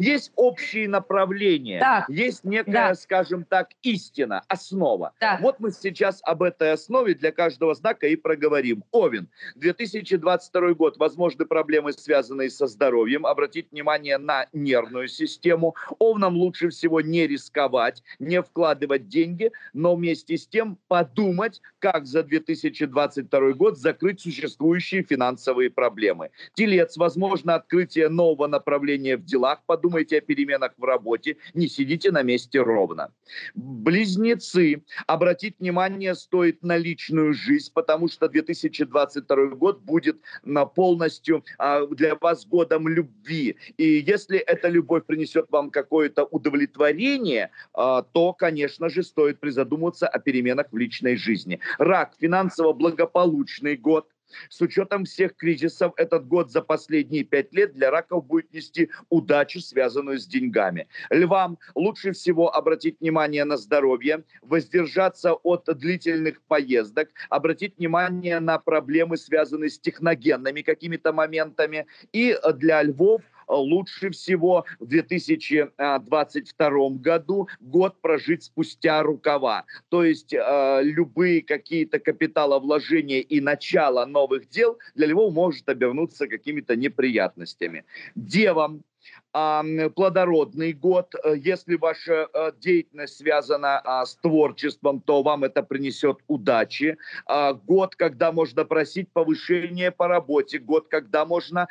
Есть общие направления, Так, есть некая, да. скажем так, истина, основа. Так. Вот мы сейчас об этой основе для каждого знака и проговорим. Овен. 2022 год. Возможны проблемы, связанные со здоровьем. Обратить внимание на нервную систему. Овнам лучше всего не рисковать, не вкладывать деньги, но вместе с тем подумать, как за 2022 год закрыть существующие финансовые проблемы. Телец. Возможно открытие нового направления в делах. Подумайте о переменах в работе. Не сидите на месте ровно. Близнецы. Обратить внимание стоит на личную жизнь, потому что 2022 год будет на полностью а, для вас годом любви. И если эта любовь принесет вам какое-то удовлетворение, а, то, конечно же, стоит призадуматься о переменах в личной жизни. Рак. Финансово благополучный год. С учетом всех кризисов, этот год за последние пять лет для раков будет нести удачу, связанную с деньгами. Львам лучше всего обратить внимание на здоровье, воздержаться от длительных поездок, обратить внимание на проблемы, связанные с техногенными какими-то моментами. И для львов лучше всего в 2022 году год прожить спустя рукава. То есть э, любые какие-то капиталовложения и начало новых дел для него может обернуться какими-то неприятностями. Девам плодородный год. Э, Если ваша э, деятельность связана а, с творчеством, то вам это принесет удачи. А, Год, когда можно просить повышение по работе. Год, когда можно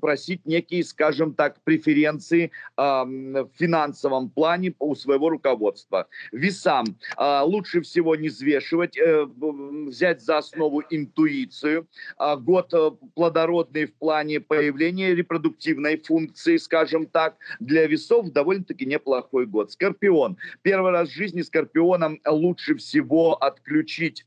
просить некие, скажем так, преференции в финансовом плане у своего руководства. Весам а, лучше всего не взвешивать, э, взять за основу интуицию. Год плодородный в плане появления репродуктивной функции, скажем так, для весов довольно-таки неплохой год. Скорпион. Первый раз в жизни скорпионам лучше всего отключить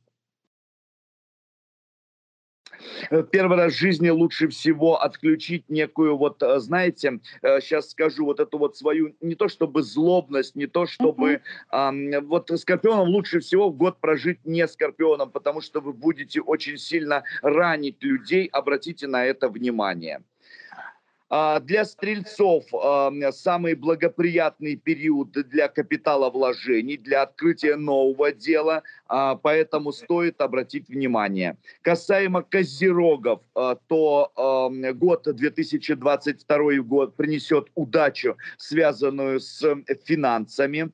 Э, первый раз в жизни лучше всего отключить некую вот, э, знаете, сейчас скажу вот эту вот свою, не то чтобы злобность, не то чтобы, ам, вот скорпионом лучше всего в год прожить не скорпионом, потому что вы будете очень сильно ранить людей, обратите на это внимание. А, Для стрельцов а, самый благоприятный период для капиталовложений, для открытия нового дела, а, поэтому стоит обратить внимание. Касаемо козерогов, то год 2022 год принесет удачу, связанную с финансами.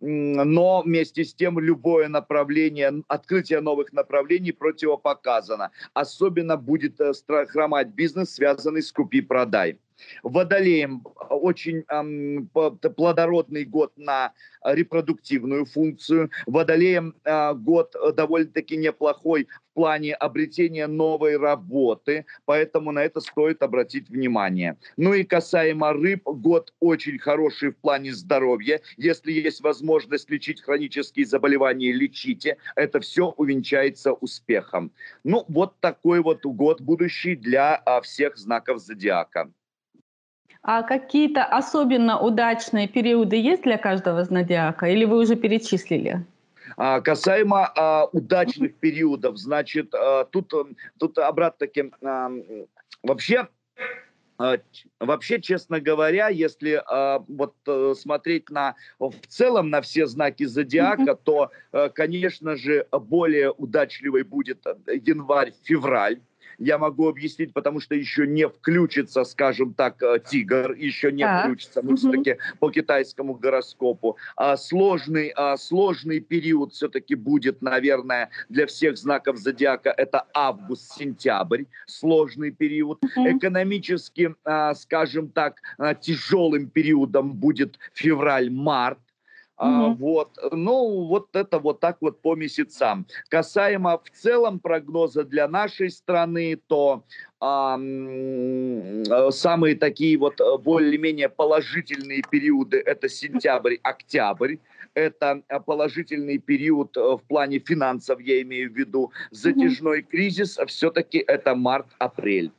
Но вместе с тем любое направление, открытие новых направлений противопоказано. Особенно будет э, хромать бизнес, связанный с купи-продай. Водолеем очень ам, по- т- плодородный год на э, репродуктивную функцию. Водолеем э, год э, довольно-таки неплохой в плане обретения новой работы, поэтому на это стоит обратить внимание. Ну и касаемо рыб, год очень хороший в плане здоровья. Если есть возможность лечить хронические заболевания, лечите. Это все увенчается успехом. Ну, вот такой вот год будущий для а, всех знаков зодиака. А какие-то особенно удачные периоды есть для каждого зодиака? Или вы уже перечислили? А, касаемо а, удачных периодов, значит, а, тут, м, тут обратно-таки а, вообще Вообще, честно говоря, если а, вот э, смотреть на в целом на все знаки зодиака, то, э, конечно же, более удачливый будет э, январь-февраль. Я могу объяснить, потому что еще не включится, скажем так, э, тигр, еще не Так. включится, мы Мгм. все-таки по китайскому гороскопу. А сложный, а, сложный период все-таки будет, наверное, для всех знаков зодиака. Это август-сентябрь, сложный период. Мгм. Экономически, а, скажем так, а, тяжелым периодом будет февраль-март. А, Мгм. вот, ну, вот это вот так вот по месяцам. Касаемо в целом прогноза для нашей страны, то а, э, самые такие вот э, более-менее положительные периоды это сентябрь-октябрь. Это э, положительный период в плане финансов, я имею в виду. Затяжной кризис все-таки это март-апрель.